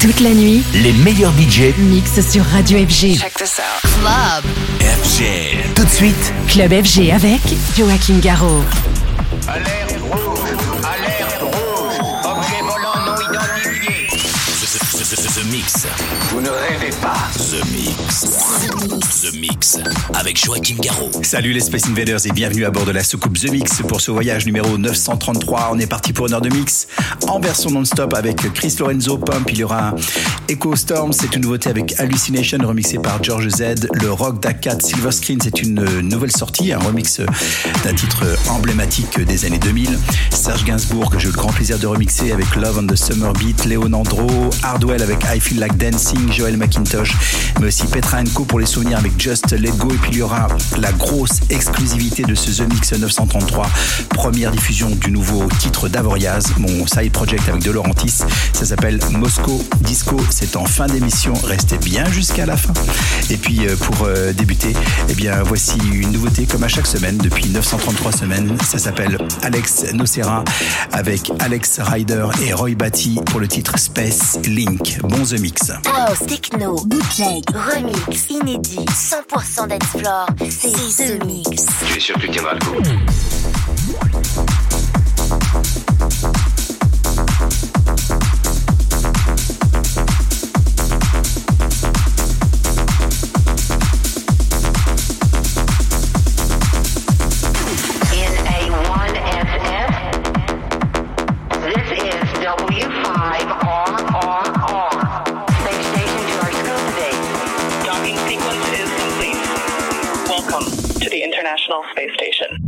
Toute la nuit, Les meilleurs budgets mix sur Radio FG. Check this out. Club. FG. Tout de suite, Club FG avec Joachim Garraud. Alerte rouge Alerte rouge Objet volant non identifié The, the- the- the Mix. Vous ne rêvez pas The Mix. The Mix. Avec Joachim Garraud. Salut les Space Invaders et bienvenue à bord de la soucoupe The Mix pour ce voyage numéro 933. On est parti pour une heure de mix en version non-stop avec Chris Lorenzo Pump. Il y aura Echo Storm, c'est une nouveauté avec Hallucination remixé par George Z. Le Rock d'Akat Silver Screen, c'est une nouvelle sortie, un remix d'un titre emblématique des années 2000. Serge Gainsbourg que j'ai le grand plaisir de remixer avec Love on the Summer Beat, Leonandro, Hardwell avec I Feel Like Dancing, Joel McIntosh, mais aussi Petra Co pour les souvenirs avec Just Let Go. Et puis il y aura la grosse exclusivité de ce The Mix 933, première diffusion du nouveau titre d'Avoriaz, mon side project avec De Laurentis. Ça s'appelle Moscow Disco. C'est en fin d'émission. Restez bien jusqu'à la fin. Et puis euh, pour euh, débuter, eh bien voici une nouveauté comme à chaque semaine depuis 933 semaines. Ça s'appelle Alex Nocera avec Alex Ryder et Roy Batty pour le titre Space Link. Bon The Mix. Techno, bootleg, remix, inédit, 100% d'explore, c'est The Mix. Tu es sûr que tu tiendras le coup International Space Station.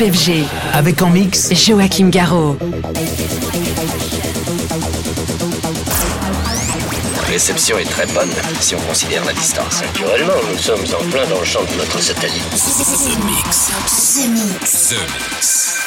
Club FG. Avec en mix Joachim Garraud. La réception est très bonne si on considère la distance. Naturellement, nous sommes en plein dans le champ de notre satellite. The Mix. The Mix. The Mix.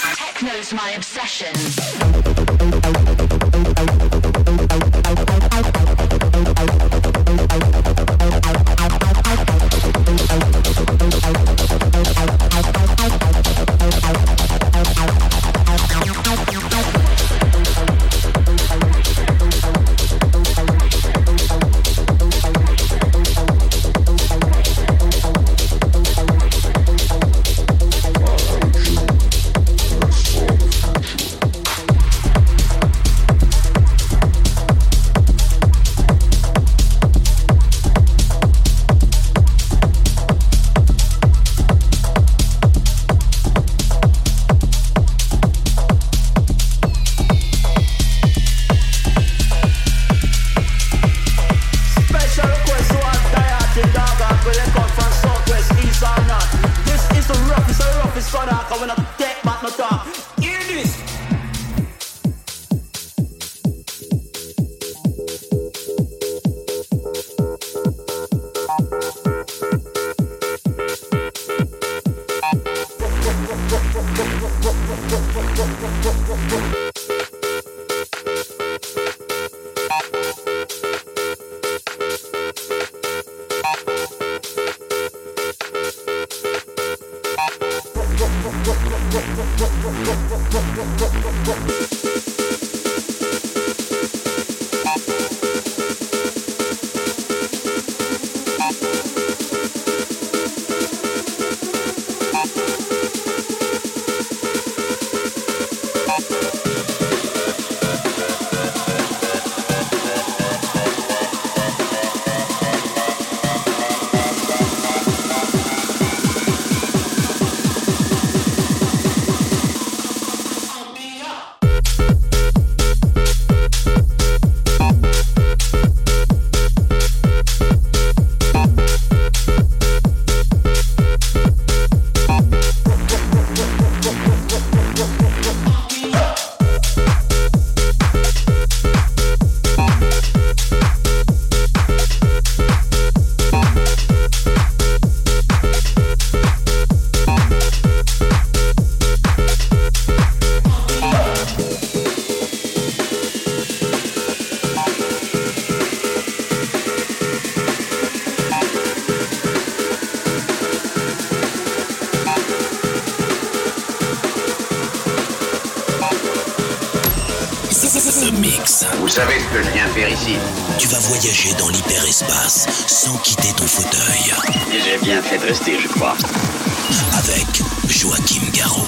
Vous savez ce que je viens faire ici Tu vas voyager dans l'hyperespace sans quitter ton fauteuil. J'ai bien fait de rester, je crois. Avec Joachim Garraud.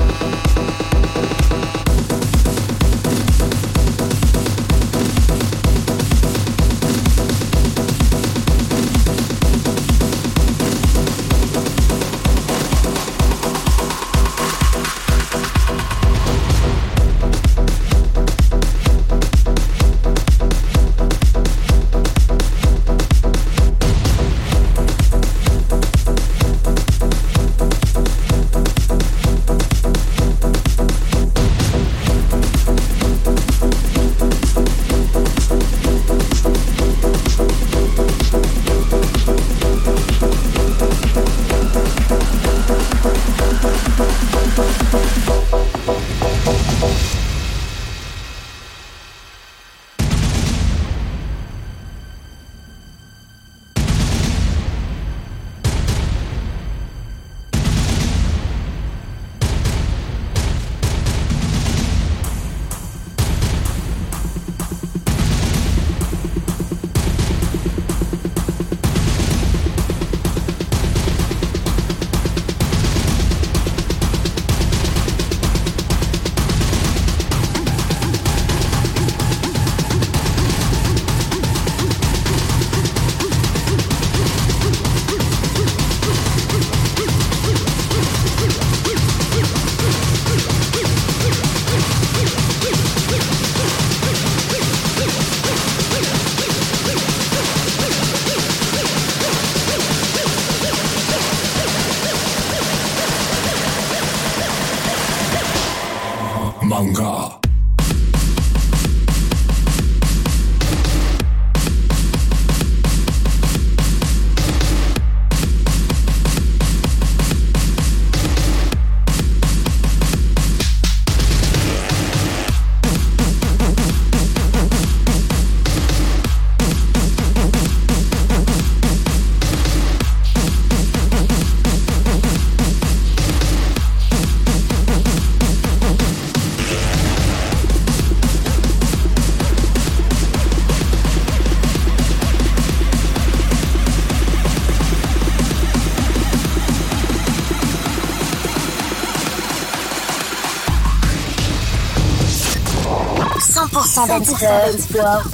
100% sport.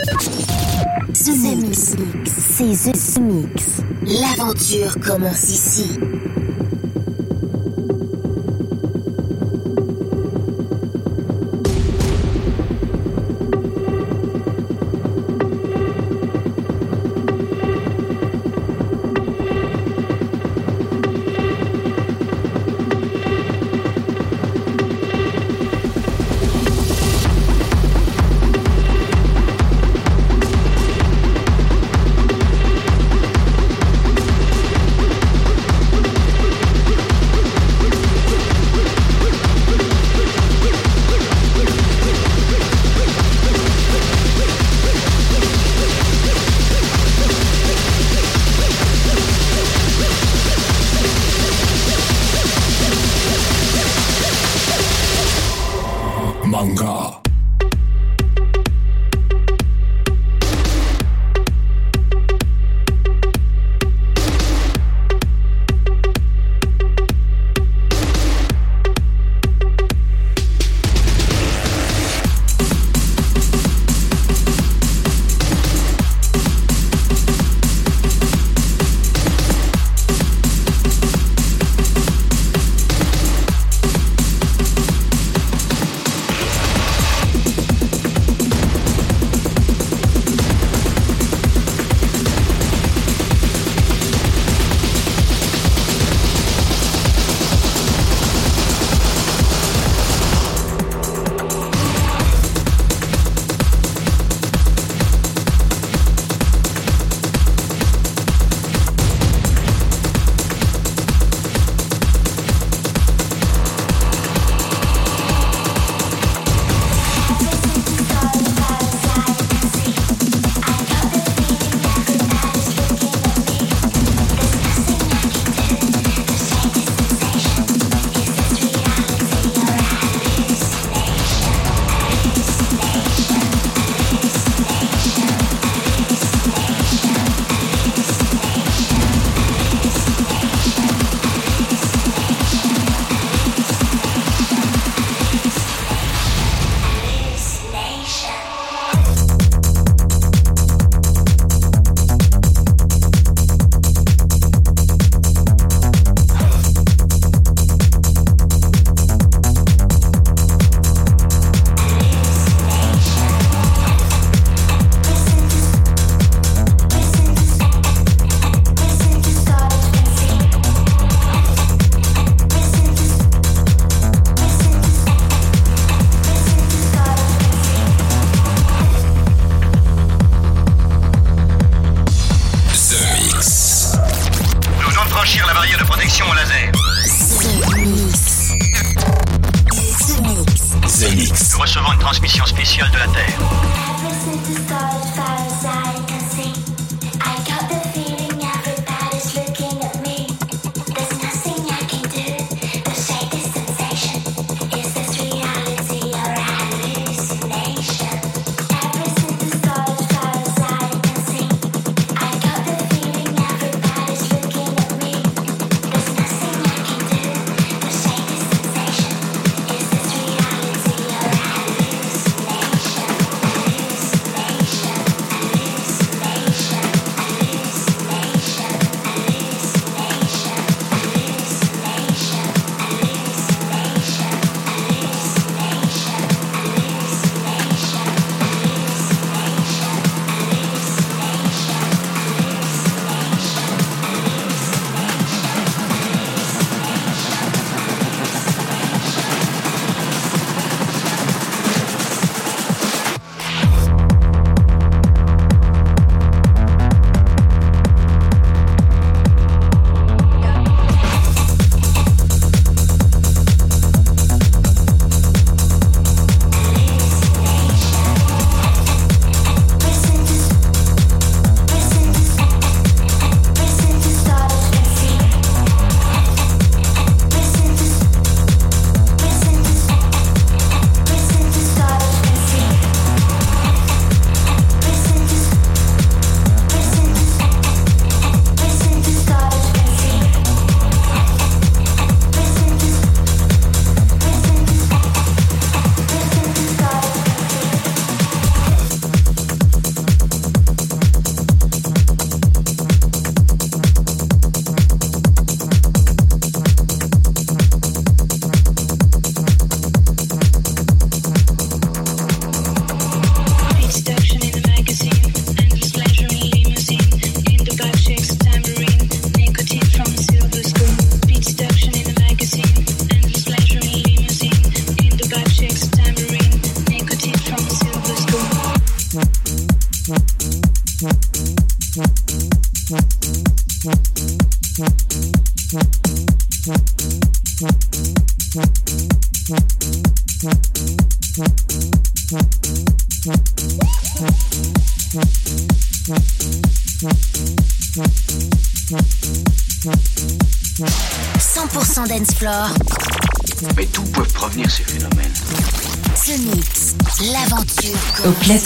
The Mix. C'est The Mix. L'aventure commence ici.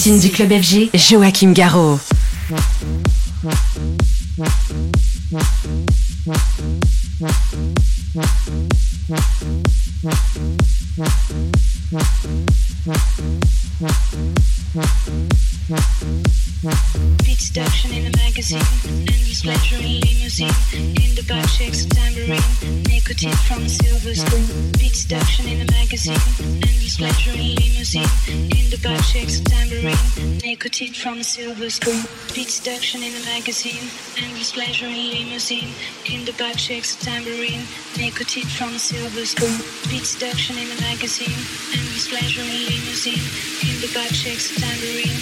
Platine du club FG, Joachim Garraud. Beat seduction in the magazine, endless pleasure in limousine, in the back shakes tambourine, nicotine from silver spoon. Beat seduction in the magazine, tambourine, from a silver spoon. Beat seduction in a magazine, endless pleasure in limousine, in the back shakes a tambourine, nicotine from a silver spoon. Beat seduction in a magazine, endless pleasure in limousine, in the back shakes a tambourine,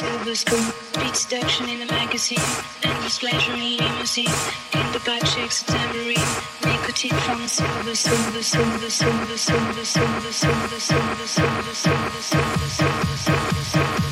silver spoon. Beat seduction in the magazine, endless pleasure in limousine, in the back shakes a tambourine, nicotine from. The silver, silver, silver, silver, silver, silver, silver, silver, silver, silver, silver, silver.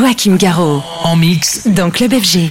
Joachim Garraud. En mix. Dans Club FG.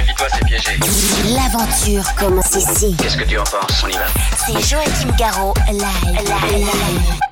Méfie-toi. L'aventure commence ici. Qu'est-ce que tu en penses? On y C'est Joachim Garraud, live. live. live.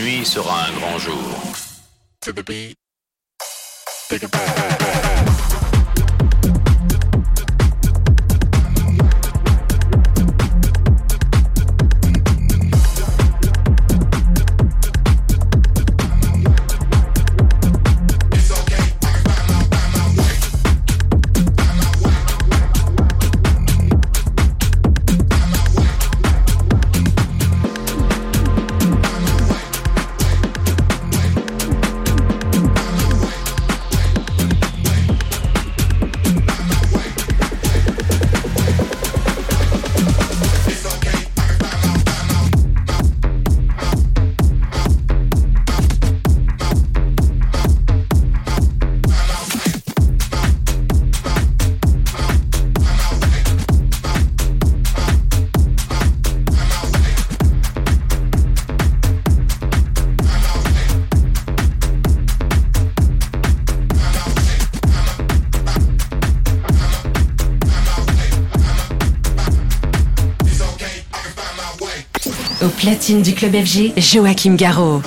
Nuit sera un grand jour. Au platine du club FG, Joachim Garraud.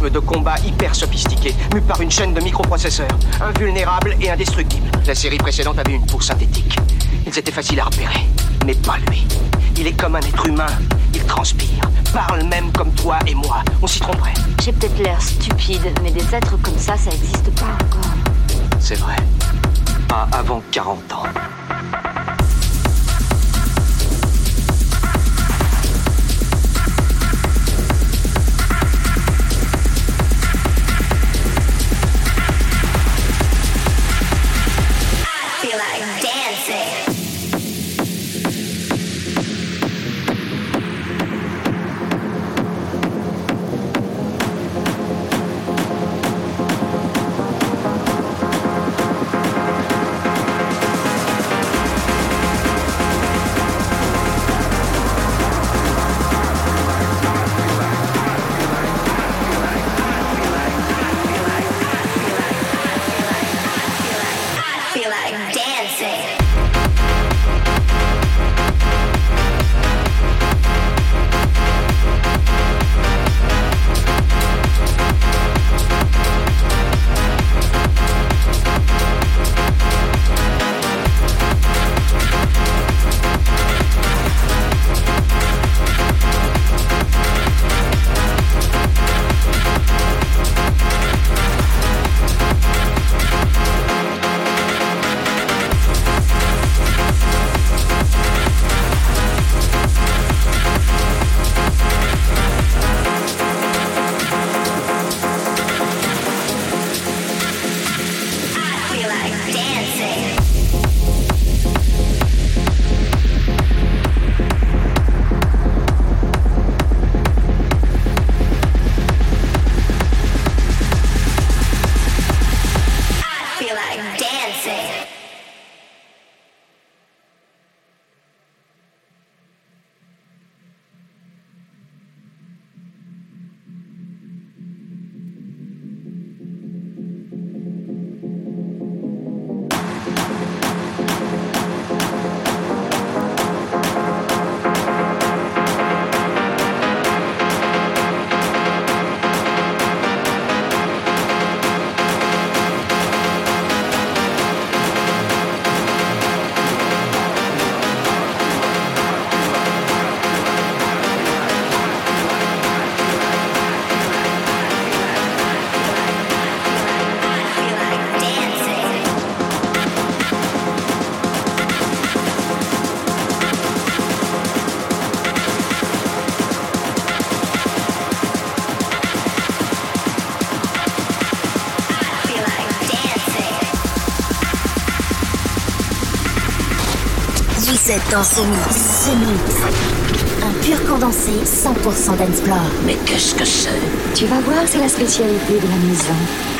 Mécanisme de combat hyper sophistiqué, mu par une chaîne de microprocesseurs, invulnérable et indestructible. La série précédente avait une peau synthétique. Ils étaient faciles à repérer, mais pas lui. Il est comme un être humain, il transpire, parle même comme toi et moi. On s'y tromperait. J'ai peut-être l'air stupide, mais des êtres comme ça, ça existe pas encore. C'est vrai. Pas avant 40 ans. Dans ce mix. Ce mix. Un pur condensé 100% d'Ensplore. Mais qu'est-ce que c'est? Tu vas voir, c'est la spécialité de la maison.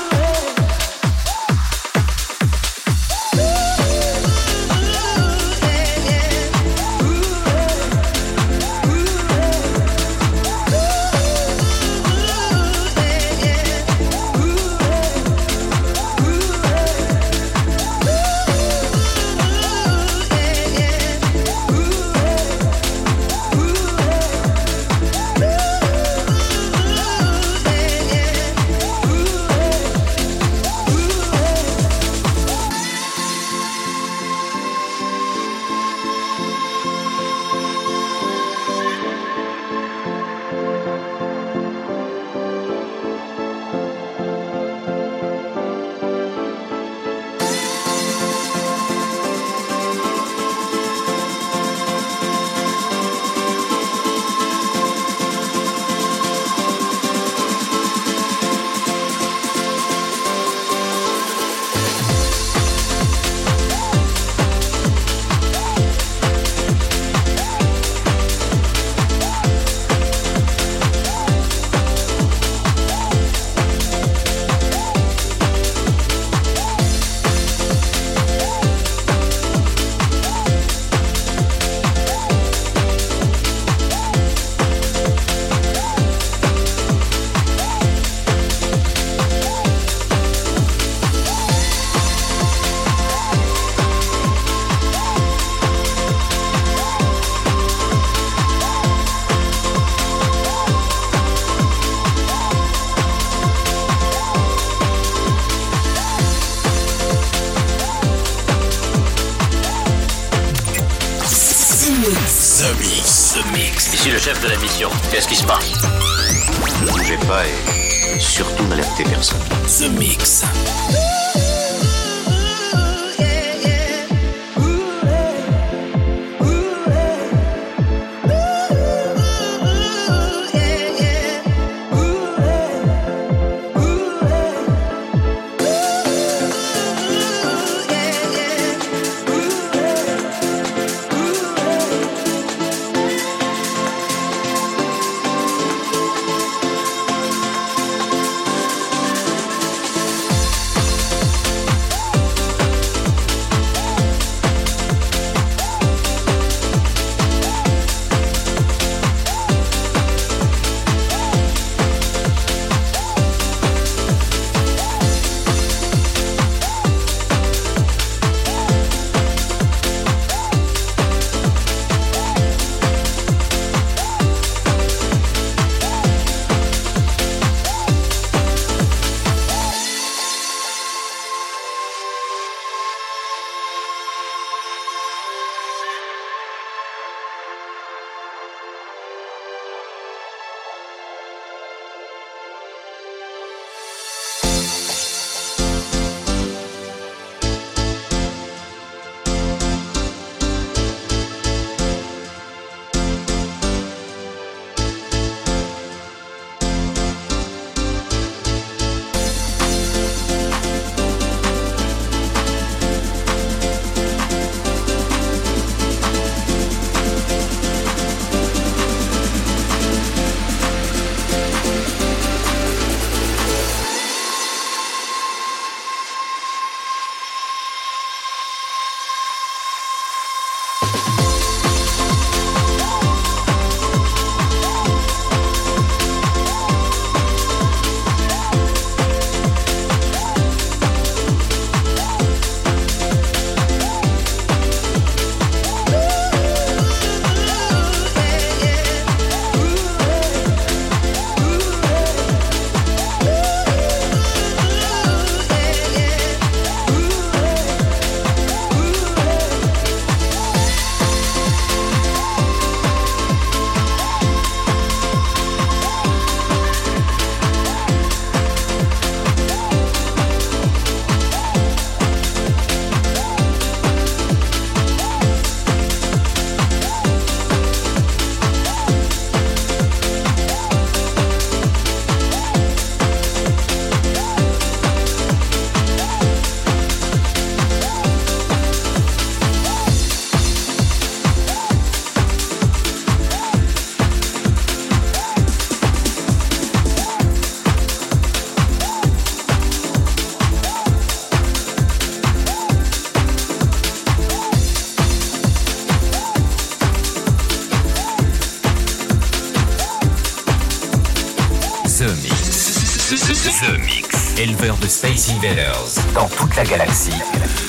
éleveur de Stacy Veilers dans toute la galaxie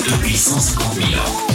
depuis 150 000 ans.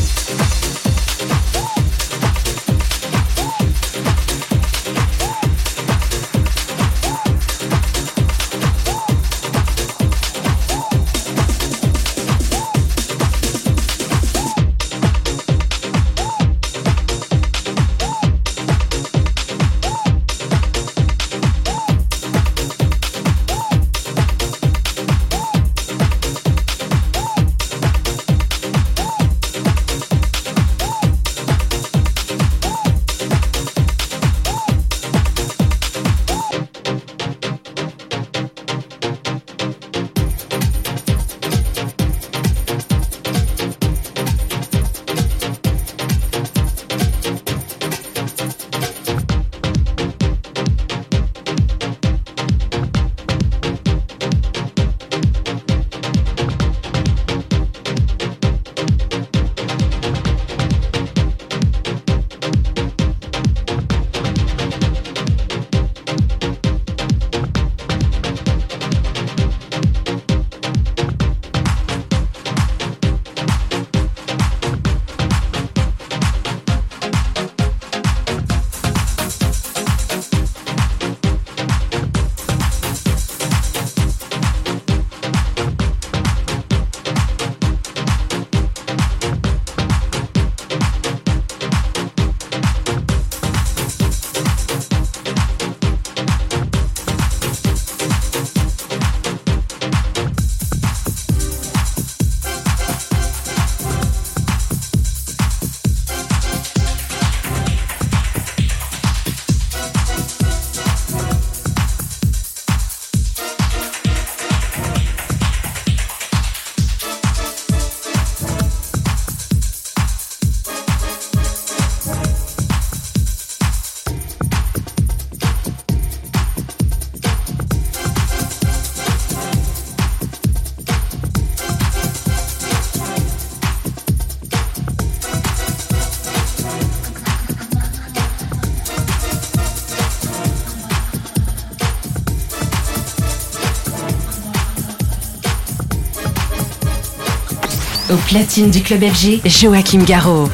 platine du club FG, Joachim Garraud.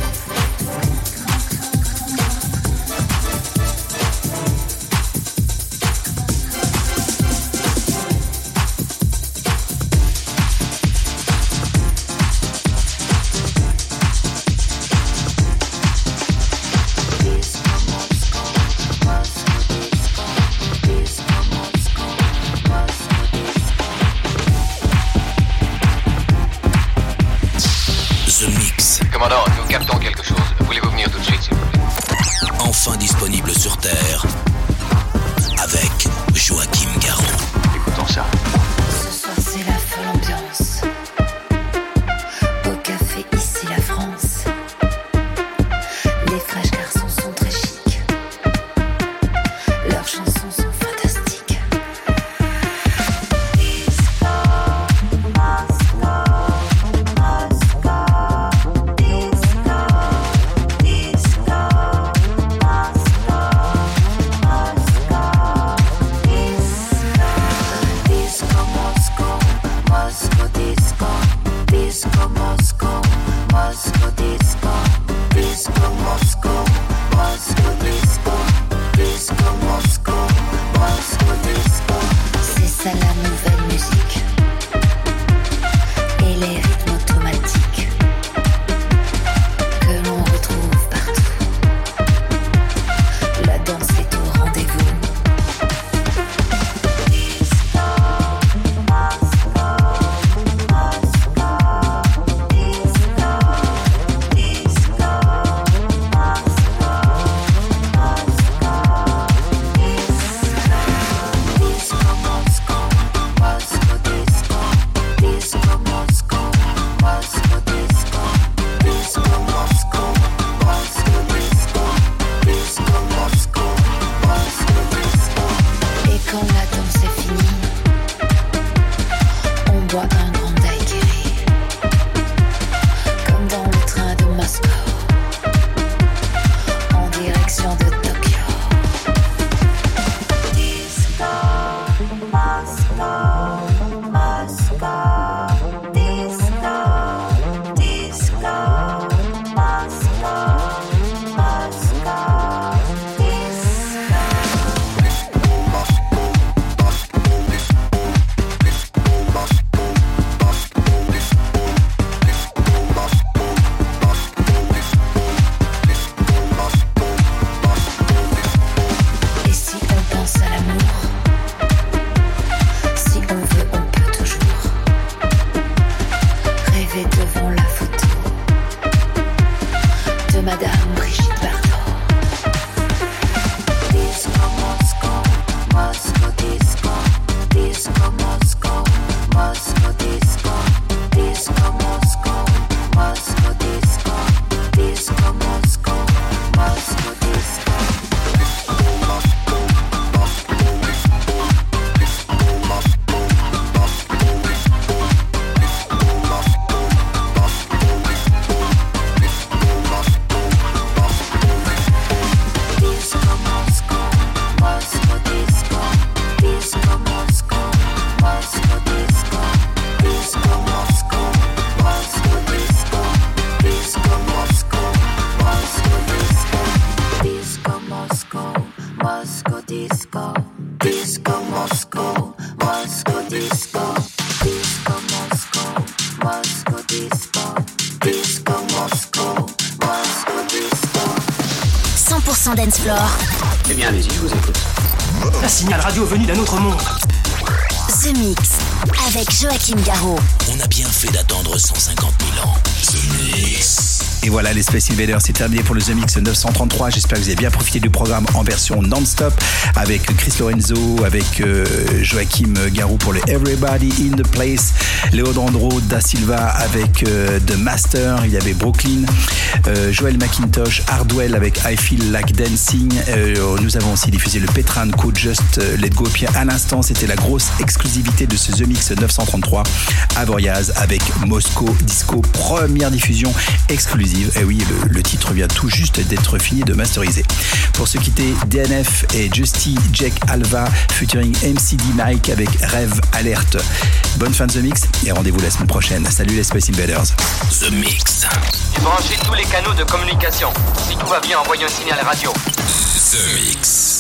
D'un autre monde. The Mix avec Joachim Garraud. On a bien fait d'attendre 150 000 ans. The Mix. Et voilà, les Space Invaders, c'est terminé pour le The Mix 933. J'espère que vous avez bien profité du programme en version non-stop avec Chris Lorenzo, avec euh, Joachim Garou pour le Everybody in the Place, Leodandro da Silva avec euh, The Master, il y avait Brooklyn, euh, Joel McIntosh, Hardwell avec I Feel Like Dancing. Euh, nous avons aussi diffusé le Petran Code Just euh, Let Go. Puis à l'instant, c'était la grosse exclusivité de ce The Mix 933 à Voriaz avec Moscow Disco, première diffusion exclusive. Et oui, le, titre vient tout juste d'être fini de masteriser. Pour se quitter, DNF et Justy Jack Alva featuring MCD Mike avec Rêve Alerte. Bonne fin de The Mix et rendez-vous la semaine prochaine. Salut les Space Invaders. The Mix. J'ai branché tous les canaux de communication. Si tout va bien, envoyez un signal radio. The Mix.